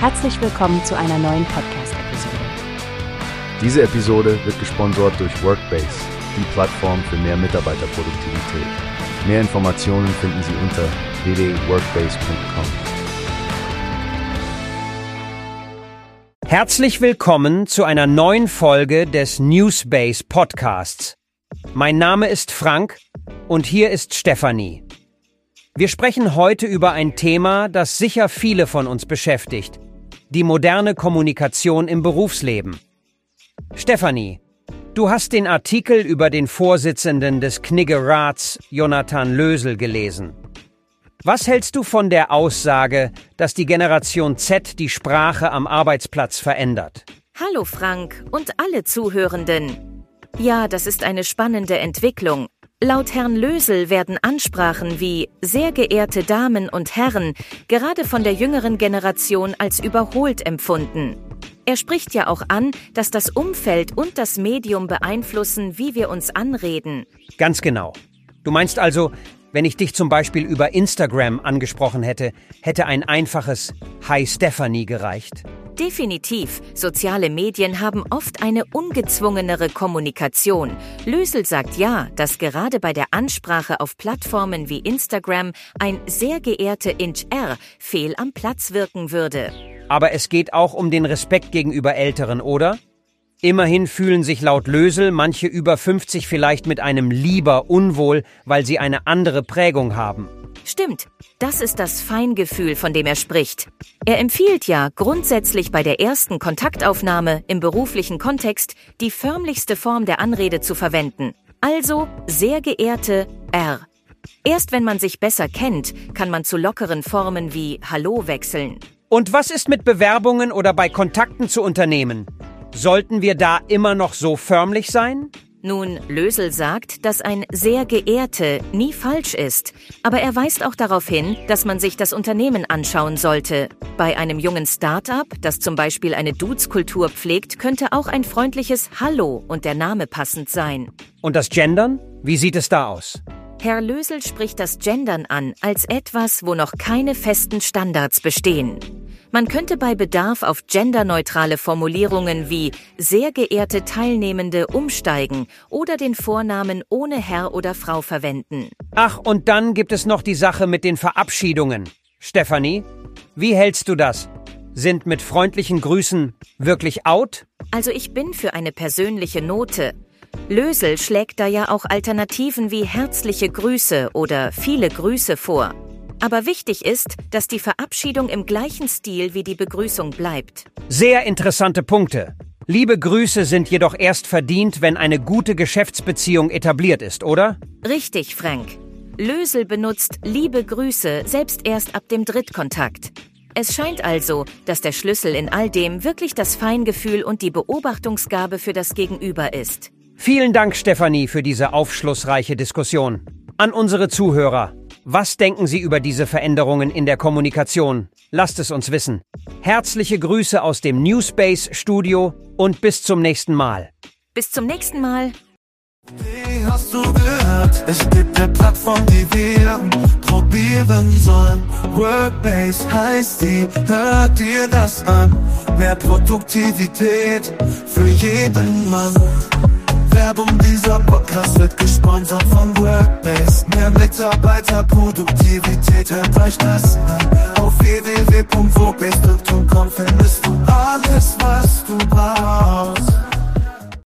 Herzlich willkommen zu einer neuen Podcast-Episode. Diese Episode wird gesponsert durch Workbase, die Plattform für mehr Mitarbeiterproduktivität. Mehr Informationen finden Sie unter www.workbase.com. Herzlich willkommen zu einer neuen Folge des Newsbase Podcasts. Mein Name ist Frank und hier ist Stefanie. Wir sprechen heute über ein Thema, das sicher viele von uns beschäftigt, die moderne Kommunikation im Berufsleben. Stefanie, du hast den Artikel über den Vorsitzenden des Kniggerats, Jonathan Lösel, gelesen. Was hältst du von der Aussage, dass die Generation Z die Sprache am Arbeitsplatz verändert? Hallo Frank und alle Zuhörenden. Ja, das ist eine spannende Entwicklung. Laut Herrn Lösel werden Ansprachen wie sehr geehrte Damen und Herren gerade von der jüngeren Generation als überholt empfunden. Er spricht ja auch an, dass das Umfeld und das Medium beeinflussen, wie wir uns anreden. Ganz genau. Du meinst also, wenn ich dich zum Beispiel über Instagram angesprochen hätte, hätte ein einfaches Hi Stephanie gereicht? Definitiv. Soziale Medien haben oft eine ungezwungenere Kommunikation. Lösel sagt ja, dass gerade bei der Ansprache auf Plattformen wie Instagram ein sehr geehrte Inch R fehl am Platz wirken würde. Aber es geht auch um den Respekt gegenüber Älteren, oder? Immerhin fühlen sich laut Lösel manche über 50 vielleicht mit einem Lieber unwohl, weil sie eine andere Prägung haben. Stimmt, das ist das Feingefühl, von dem er spricht. Er empfiehlt ja grundsätzlich bei der ersten Kontaktaufnahme im beruflichen Kontext die förmlichste Form der Anrede zu verwenden. Also sehr geehrte R. Erst wenn man sich besser kennt, kann man zu lockeren Formen wie Hallo wechseln. Und was ist mit Bewerbungen oder bei Kontakten zu Unternehmen? Sollten wir da immer noch so förmlich sein? Nun, Lösel sagt, dass ein sehr geehrte nie falsch ist, aber er weist auch darauf hin, dass man sich das Unternehmen anschauen sollte. Bei einem jungen Start-up, das zum Beispiel eine Dudes-Kultur pflegt, könnte auch ein freundliches Hallo und der Name passend sein. Und das Gendern? Wie sieht es da aus? Herr Lösel spricht das Gendern an als etwas, wo noch keine festen Standards bestehen. Man könnte bei Bedarf auf genderneutrale Formulierungen wie sehr geehrte Teilnehmende umsteigen oder den Vornamen ohne Herr oder Frau verwenden. Ach, und dann gibt es noch die Sache mit den Verabschiedungen. Stefanie, wie hältst du das? Sind mit freundlichen Grüßen wirklich out? Also ich bin für eine persönliche Note. Lösel schlägt da ja auch Alternativen wie herzliche Grüße oder viele Grüße vor. Aber wichtig ist, dass die Verabschiedung im gleichen Stil wie die Begrüßung bleibt. Sehr interessante Punkte. Liebe Grüße sind jedoch erst verdient, wenn eine gute Geschäftsbeziehung etabliert ist, oder? Richtig, Frank. Lösel benutzt liebe Grüße selbst erst ab dem Drittkontakt. Es scheint also, dass der Schlüssel in all dem wirklich das Feingefühl und die Beobachtungsgabe für das Gegenüber ist. Vielen Dank, Stefanie, für diese aufschlussreiche Diskussion. An unsere Zuhörer. Was denken Sie über diese Veränderungen in der Kommunikation? Lasst es uns wissen. Herzliche Grüße aus dem Newspace Studio und bis zum nächsten Mal. Bis zum nächsten Mal. Wie hast du gehört? Es gibt eine Plattform, die wir probieren sollen. Workbase heißt die, hört dir das an. Mehr Produktivität für jeden Mann. Werbung dieser Podcast wird gesponsert von Workbase. Mehr Mitarbeiter, Produktivität euch das. Auf www.wobest.com findest du alles, was du brauchst.